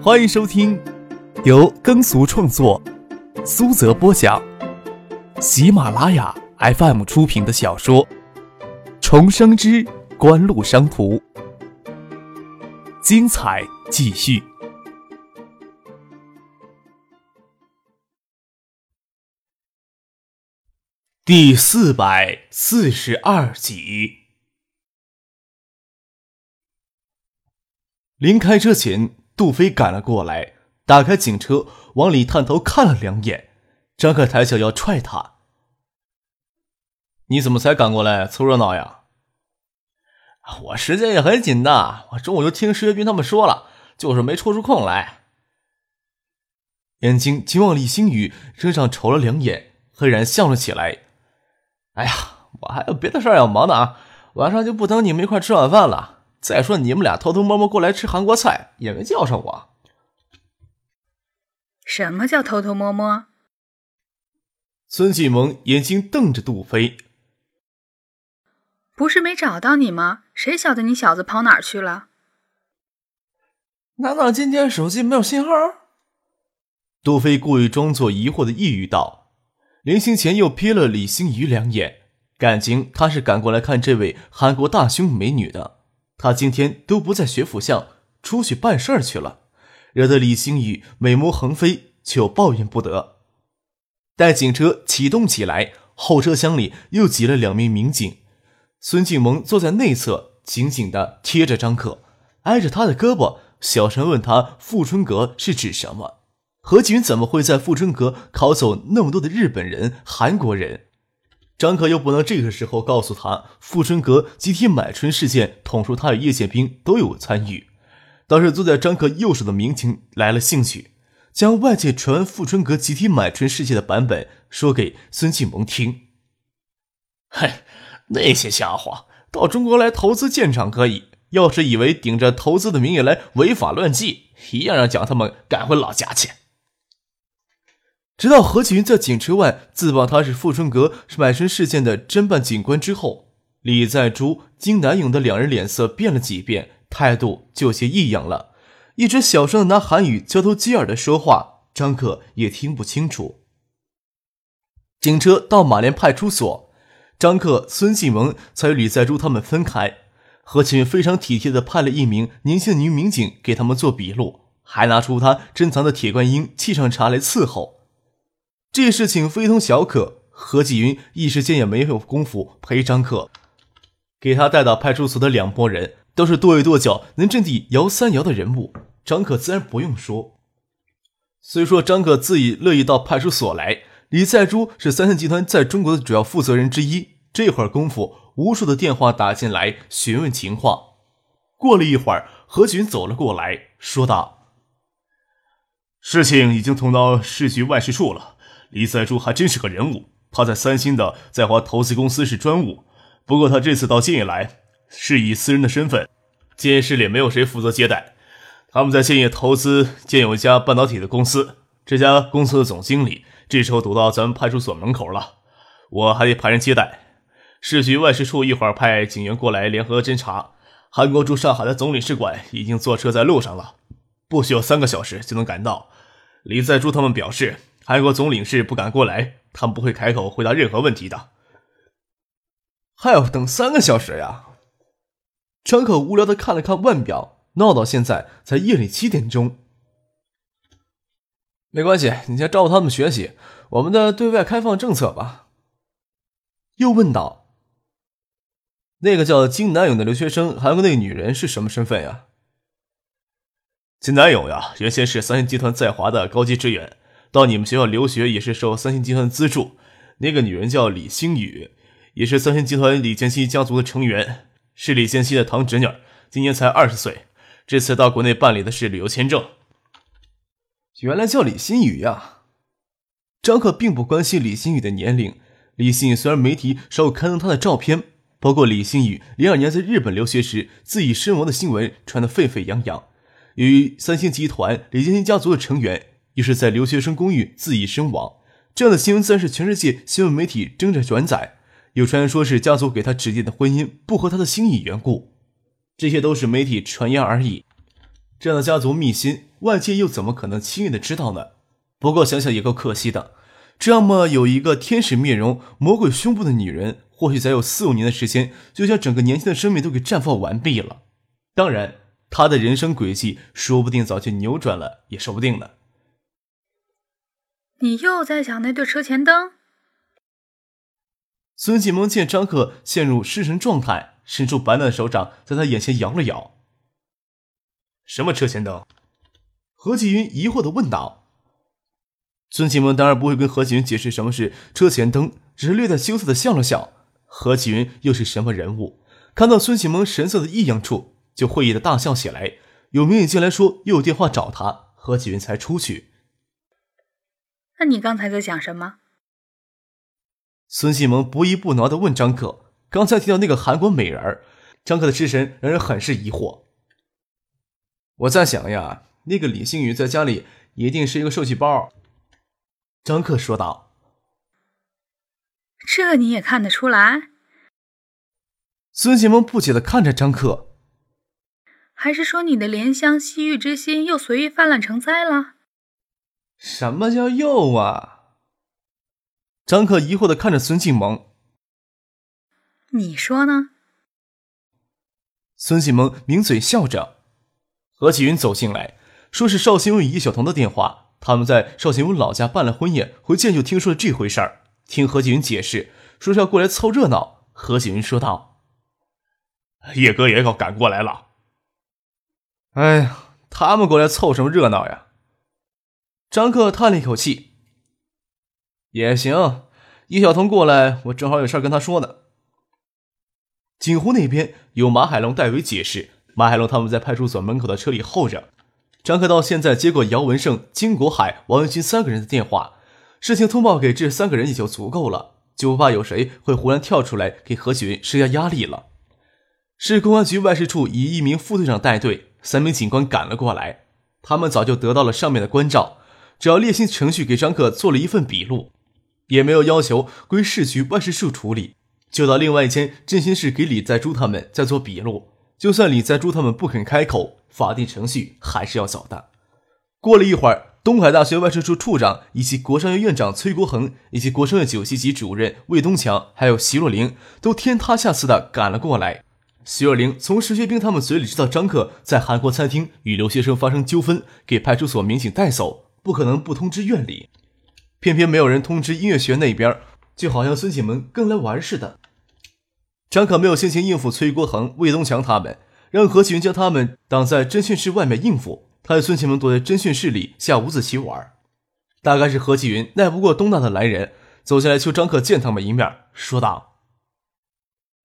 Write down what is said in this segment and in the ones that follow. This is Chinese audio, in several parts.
欢迎收听由耕俗创作、苏泽播讲、喜马拉雅 FM 出品的小说《重生之官路商途》，精彩继续，第四百四十二集。临开车前，杜飞赶了过来，打开警车，往里探头看了两眼。张克抬脚要踹他：“你怎么才赶过来凑热闹呀？”“我时间也很紧的，我中午就听石学兵他们说了，就是没抽出空来。”眼睛紧往李星宇身上瞅了两眼，赫然笑了起来：“哎呀，我还有别的事要忙呢啊，晚上就不等你们一块吃晚饭了。”再说你们俩偷偷摸摸过来吃韩国菜，也没叫上我。什么叫偷偷摸摸？孙继萌眼睛瞪着杜飞。不是没找到你吗？谁晓得你小子跑哪儿去了？难道今天手机没有信号？杜飞故意装作疑惑的抑郁道。临行前又瞥了李星宇两眼，感情他是赶过来看这位韩国大胸美女的。他今天都不在学府巷，出去办事儿去了，惹得李星宇美目横飞，就抱怨不得。待警车启动起来，后车厢里又挤了两名民警。孙静萌坐在内侧，紧紧的贴着张克，挨着他的胳膊，小声问他：“富春阁是指什么？何锦怎么会在富春阁拷走那么多的日本人、韩国人？”张克又不能这个时候告诉他，富春阁集体买春事件，捅出他与叶剑兵都有参与。倒是坐在张克右手的民警来了兴趣，将外界传闻富春阁集体买春事件的版本说给孙庆萌听。嘿，那些家伙到中国来投资建厂可以，要是以为顶着投资的名义来违法乱纪，一样要将他们赶回老家去。直到何启云在警车外自曝他是富春阁买身事件的侦办警官之后，李在珠、金南勇的两人脸色变了几变，态度就有些异样了，一直小声的拿韩语交头接耳的说话，张可也听不清楚。警车到马连派出所，张克、孙继萌才与李在珠他们分开。何启云非常体贴的派了一名年轻的女民警给他们做笔录，还拿出他珍藏的铁观音沏上茶来伺候。这事情非同小可，何继云一时间也没有功夫陪张克。给他带到派出所的两拨人都是跺一跺脚能震地摇三摇的人物，张克自然不用说。虽说张克自己乐意到派出所来，李在珠是三星集团在中国的主要负责人之一。这会儿功夫，无数的电话打进来询问情况。过了一会儿，何继云走了过来，说道：“事情已经通到市局外事处了。”李在珠还真是个人物，他在三星的在华投资公司是专务，不过他这次到建业来是以私人的身份，建业市里没有谁负责接待。他们在建业投资建有一家半导体的公司，这家公司的总经理这时候堵到咱们派出所门口了，我还得派人接待。市局外事处一会儿派警员过来联合侦查。韩国驻上海的总领事馆已经坐车在路上了，不需要三个小时就能赶到。李在珠他们表示。韩国总领事不敢过来，他们不会开口回答任何问题的。还要等三个小时呀！张可无聊的看了看腕表，闹到现在才夜里七点钟。没关系，你先照顾他们学习我们的对外开放政策吧。又问道：“那个叫金南勇的留学生，还有那个女人是什么身份呀？”金南勇呀，原先是三星集团在华的高级职员。到你们学校留学也是受三星集团资助。那个女人叫李星宇，也是三星集团李建熙家族的成员，是李建熙的堂侄女，今年才二十岁。这次到国内办理的是旅游签证。原来叫李星宇呀！张克并不关心李星宇的年龄。李星宇虽然媒体少有刊登他的照片，包括李星宇零二年在日本留学时自缢身亡的新闻传得沸沸扬扬。由于三星集团李建熙家族的成员。于是，在留学生公寓自缢身亡，这样的新闻自然是全世界新闻媒体争着转载。有传言说是家族给他指定的婚姻不合他的心意缘故，这些都是媒体传言而已。这样的家族秘辛外界又怎么可能轻易的知道呢？不过想想也够可惜的。这么有一个天使面容、魔鬼胸部的女人，或许才有四五年的时间，就将整个年轻的生命都给绽放完毕了。当然，她的人生轨迹说不定早就扭转了，也说不定呢。你又在想那对车前灯？孙继萌见张克陷入失神状态，伸出白嫩的手掌在他眼前摇了摇。什么车前灯？何启云疑惑的问道。孙启萌当然不会跟何启云解释什么是车前灯，只是略带羞涩的笑了笑。何启云又是什么人物？看到孙启萌神色的异样处，就会意的大笑起来。有民警进来说又有电话找他，何启云才出去。那你刚才在想什么？孙启萌不依不挠的问张克。刚才提到那个韩国美人张克的失神让人很是疑惑。我在想呀，那个李星宇在家里一定是一个受气包。张克说道：“这你也看得出来？”孙启萌不解的看着张克，还是说你的怜香惜玉之心又随意泛滥成灾了？什么叫又啊？张克疑惑的看着孙继萌，你说呢？孙继萌抿嘴笑着。何启云走进来，说是邵新文与叶晓彤的电话。他们在邵新文老家办了婚宴，回见就听说了这回事儿。听何启云解释，说是要过来凑热闹。何启云说道：“叶哥也要赶过来了。”哎呀，他们过来凑什么热闹呀？张克叹了一口气：“也行，叶晓彤过来，我正好有事跟他说呢。”锦湖那边有马海龙代为解释。马海龙他们在派出所门口的车里候着。张克到现在接过姚文胜、金国海、王文军三个人的电话，事情通报给这三个人也就足够了，就不怕有谁会忽然跳出来给何启云施加压力了。市公安局外事处以一名副队长带队，三名警官赶了过来。他们早就得到了上面的关照，只要列新程序给张克做了一份笔录，也没有要求归市局外事处处理，就到另外一间振兴室给李在珠他们再做笔录。就算李在珠他们不肯开口。法定程序还是要走的。过了一会儿，东海大学外事处处长以及国商院院长崔国恒，以及国商院九七级主任魏东强，还有徐若琳，都天塌下似的赶了过来。徐若琳从石学兵他们嘴里知道张克在韩国餐厅与留学生发生纠纷，给派出所民警带走，不可能不通知院里。偏偏没有人通知音乐学院那边，就好像孙启门跟来玩似的。张可没有心情应付崔国恒、魏东强他们。让何启云将他们挡在侦讯室外面应付，他与孙启蒙躲在侦讯室里下五子棋玩。大概是何启云耐不过东大的来人，走下来求张克见他们一面，说道：“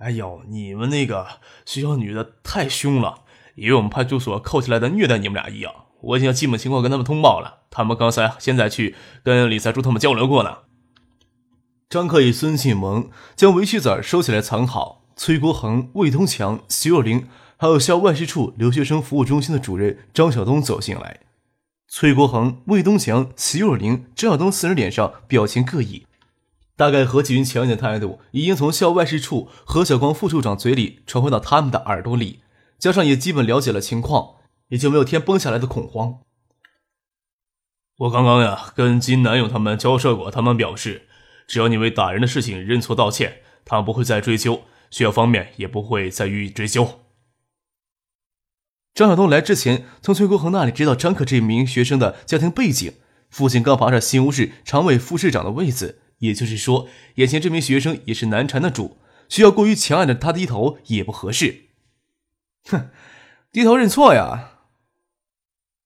哎呦，你们那个学校女的太凶了，以为我们派出所扣起来的虐待你们俩一样。我已经将基本情况跟他们通报了，他们刚才现在去跟李在柱他们交流过呢。”张克与孙启萌将围棋子收起来藏好，崔国恒、魏东强、徐若琳。还有校外事处留学生服务中心的主任张晓东走进来，崔国恒、魏东强、徐若琳、张晓东四人脸上表情各异，大概何启云强硬的态度已经从校外事处何小光副处长嘴里传回到他们的耳朵里，加上也基本了解了情况，也就没有天崩下来的恐慌。我刚刚呀跟金南勇他们交涉过，他们表示，只要你为打人的事情认错道歉，他们不会再追究，学校方面也不会再予以追究。张晓东来之前，从崔国恒那里知道张可这名学生的家庭背景，父亲刚爬上新吴市常委副市长的位子，也就是说，眼前这名学生也是难缠的主，需要过于强硬的他低头也不合适。哼，低头认错呀！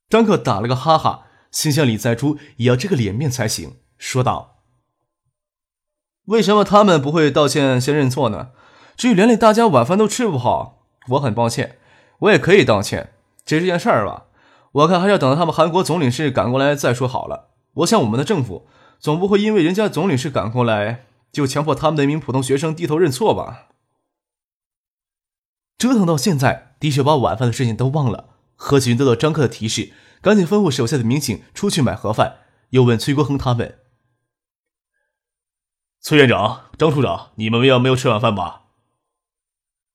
张克打了个哈哈，心想李在珠也要这个脸面才行，说道：“为什么他们不会道歉先认错呢？至于连累大家晚饭都吃不好，我很抱歉。”我也可以道歉，这这件事儿吧，我看还是要等到他们韩国总领事赶过来再说好了。我想我们的政府总不会因为人家总领事赶过来，就强迫他们的一名普通学生低头认错吧？折腾到现在，的确把晚饭的事情都忘了。何启云得到张克的提示，赶紧吩咐手下的民警出去买盒饭，又问崔国恒他们：“崔院长、张处长，你们要没有吃晚饭吧？”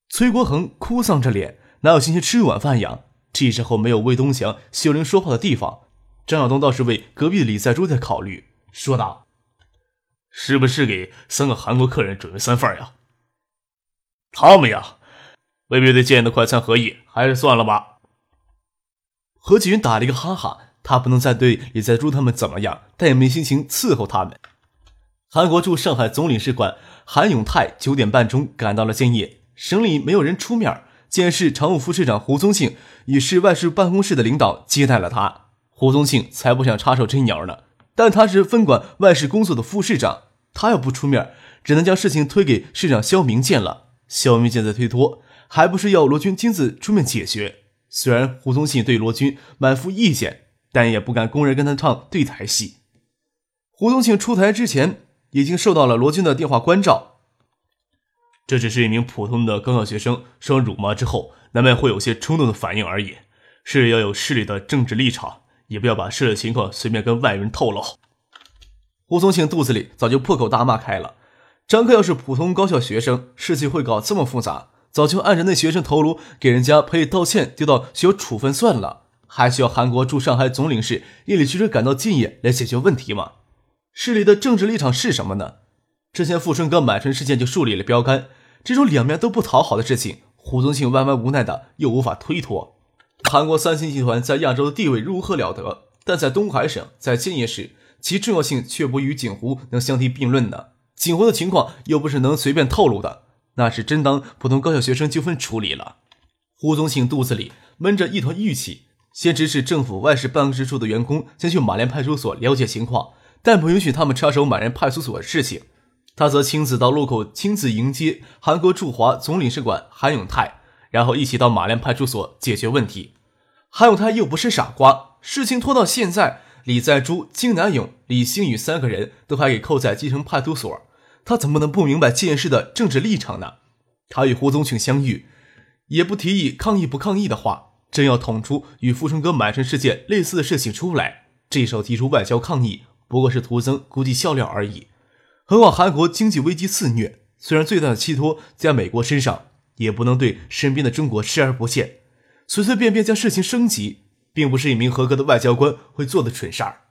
崔国恒哭丧着脸。哪有心情吃晚饭呀？这时候没有魏东强、秀玲说话的地方，张晓东倒是为隔壁的李在珠在考虑，说道：“是不是给三个韩国客人准备三份呀？他们呀，未必对建业的快餐合意，还是算了吧。”何启云打了一个哈哈，他不能再对李在珠他们怎么样，但也没心情伺候他们。韩国驻上海总领事馆韩永泰九点半钟赶到了建业，省里没有人出面。建市常务副市长胡宗庆与市外事办公室的领导接待了他。胡宗庆才不想插手这鸟呢，但他是分管外事工作的副市长，他要不出面，只能将事情推给市长肖明建了。肖明建在推脱，还不是要罗军亲自出面解决？虽然胡宗庆对罗军满腹意见，但也不敢公然跟他唱对台戏。胡宗庆出台之前，已经受到了罗军的电话关照。这只是一名普通的高校学生，受辱骂之后，难免会有些冲动的反应而已。是要有势力的政治立场，也不要把事的情况随便跟外人透露。胡宗庆肚子里早就破口大骂开了。张克要是普通高校学生，事情会搞这么复杂，早就按着那学生头颅给人家赔礼道歉，丢到需要处分算了，还需要韩国驻上海总领事夜里驱车赶到建业来解决问题吗？市里的政治立场是什么呢？之前富春哥买春事件就树立了标杆。这种两面都不讨好的事情，胡宗庆万万无奈的又无法推脱。韩国三星集团在亚洲的地位如何了得？但在东海省，在建业市，其重要性却不与景湖能相提并论的。景湖的情况又不是能随便透露的，那是真当普通高校学生纠纷处理了。胡宗庆肚子里闷着一团郁气，先指使政府外事办公室处的员工先去马连派出所了解情况，但不允许他们插手马连派出所的事情。他则亲自到路口亲自迎接韩国驻华总领事馆韩永泰，然后一起到马连派出所解决问题。韩永泰又不是傻瓜，事情拖到现在，李在珠、金南勇、李星宇三个人都还给扣在基层派出所，他怎么能不明白这件事的政治立场呢？他与胡宗庆相遇，也不提议抗议不抗议的话，真要捅出与富春哥满身事件类似的事情出来，这时候提出外交抗议，不过是徒增估计笑料而已。何况韩国经济危机肆虐，虽然最大的寄托在美国身上，也不能对身边的中国视而不见。随随便便将事情升级，并不是一名合格的外交官会做的蠢事儿。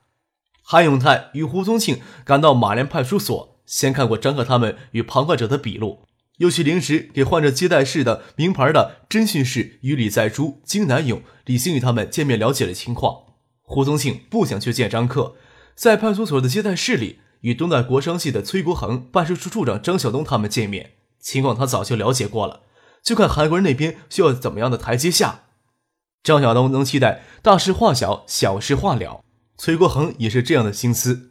韩永泰与胡宗庆赶到马连派出所，先看过张克他们与旁观者的笔录，又去临时给患者接待室的名牌的侦讯室与李在珠、金南勇、李星宇他们见面了解了情况。胡宗庆不想去见张克，在派出所的接待室里。与东大国商系的崔国恒办事处处长张晓东他们见面，情况他早就了解过了，就看韩国人那边需要怎么样的台阶下。张晓东能期待大事化小，小事化了，崔国恒也是这样的心思。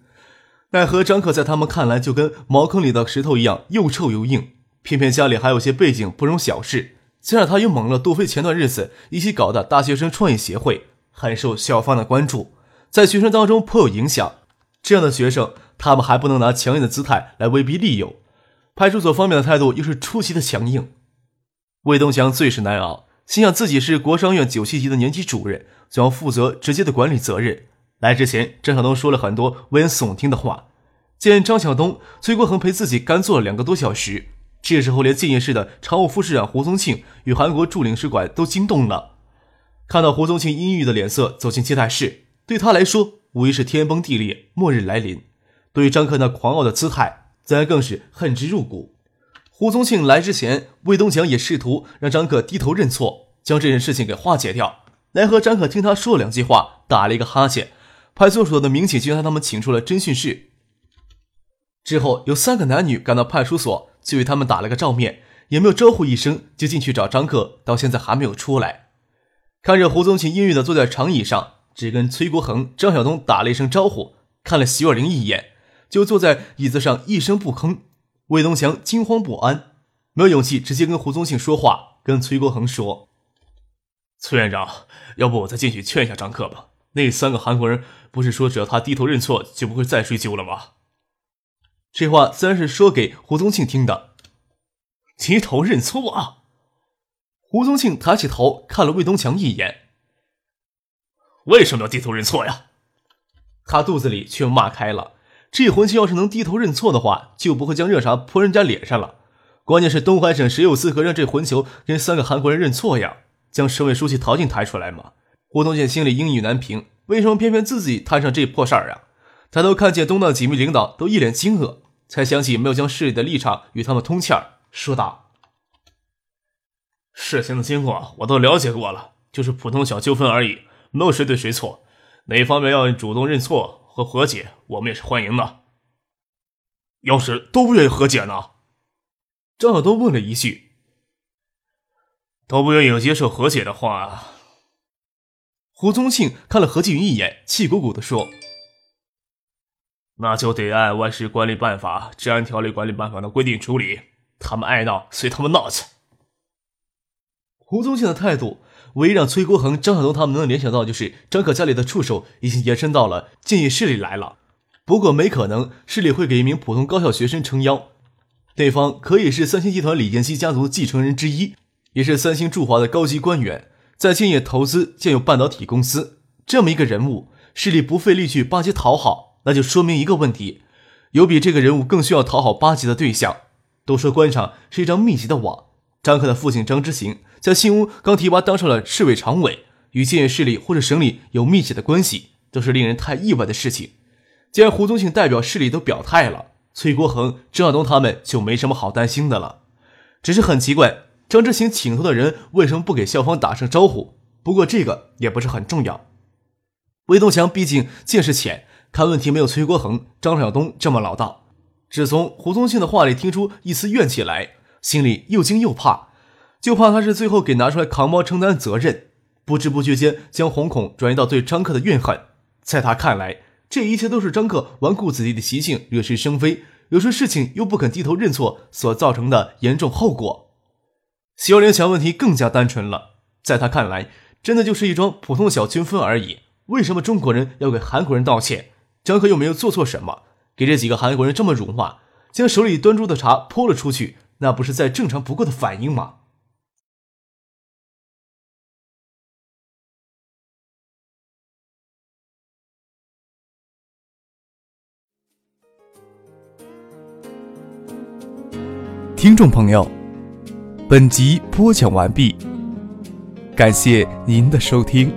奈何张克在他们看来就跟茅坑里的石头一样，又臭又硬，偏偏家里还有些背景，不容小视。加上他又猛了杜飞前段日子一起搞的大学生创业协会，很受校方的关注，在学生当中颇有影响。这样的学生。他们还不能拿强硬的姿态来威逼利诱，派出所方面的态度又是出奇的强硬。魏东强最是难熬，心想自己是国商院九七级的年级主任，总要负责直接的管理责任。来之前，张晓东说了很多危言耸听的话。见张晓东、崔国恒陪自己干坐了两个多小时，这时候连建业市的常务副市长胡宗庆与韩国驻领事馆都惊动了。看到胡宗庆阴郁的脸色走进接待室，对他来说无疑是天崩地裂，末日来临。对于张克那狂傲的姿态，自然更是恨之入骨。胡宗庆来之前，魏东强也试图让张克低头认错，将这件事情给化解掉。奈何张克听他说了两句话，打了一个哈欠。派出所的民警就将他们请出了侦讯室。之后有三个男女赶到派出所，就与他们打了个照面，也没有招呼一声就进去找张克，到现在还没有出来。看着胡宗庆阴郁的坐在长椅上，只跟崔国恒、张晓东打了一声招呼，看了徐若玲一眼。就坐在椅子上一声不吭，魏东强惊慌不安，没有勇气直接跟胡宗庆说话，跟崔国恒说：“崔院长，要不我再进去劝一下张克吧？那三个韩国人不是说只要他低头认错就不会再追究了吗？”这话自然是说给胡宗庆听的。低头认错啊！胡宗庆抬起头看了魏东强一眼：“为什么要低头认错呀？”他肚子里却骂开了。这混球要是能低头认错的话，就不会将热茶泼人家脸上了。关键是东海省谁有资格让这混球跟三个韩国人认错呀？将省委书记陶静抬出来吗？胡宗宪心里阴郁难平，为什么偏偏自己摊上这破事儿啊？抬头看见东道几名领导都一脸惊愕，才想起没有将市里的立场与他们通气儿，说道：“事情的经过我都了解过了，就是普通小纠纷而已，没有谁对谁错。哪方面要主动认错和和解，我们也是欢迎的。要是都不愿意和解呢？”张晓东问了一句：“都不愿意接受和解的话。”胡宗庆看了何继云一眼，气鼓鼓地说：“那就得按《外事管理办法》《治安条例管理办法》的规定处理。他们爱闹，随他们闹去。”胡宗庆的态度，唯一让崔国恒、张晓东他们能联想到，就是张可家里的触手已经延伸到了建业市里来了。不过，没可能市里会给一名普通高校学生撑腰。对方可以是三星集团李建熙家族继承人之一，也是三星驻华的高级官员。在建业投资建有半导体公司这么一个人物，势力不费力去巴结讨好，那就说明一个问题：有比这个人物更需要讨好巴结的对象。都说官场是一张密集的网，张克的父亲张之行在新屋刚提拔当上了市委常委，与建业市里或者省里有密切的关系，都是令人太意外的事情。既然胡宗庆代表市里都表态了，崔国恒、郑晓东他们就没什么好担心的了。只是很奇怪。张之行请托的人为什么不给校方打声招呼？不过这个也不是很重要。魏东强毕竟见识浅，看问题没有崔国恒、张晓东这么老道。只从胡宗庆的话里听出一丝怨气来，心里又惊又怕，就怕他是最后给拿出来扛包承担责任，不知不觉间将惶恐转移到对张克的怨恨。在他看来，这一切都是张克顽固子弟的习性惹是生非，有些事情又不肯低头认错所造成的严重后果。肖林想问题更加单纯了，在他看来，真的就是一桩普通小纠纷而已。为什么中国人要给韩国人道歉？张克又没有做错什么，给这几个韩国人这么辱骂，将手里端住的茶泼了出去，那不是再正常不过的反应吗？听众朋友。本集播讲完毕，感谢您的收听。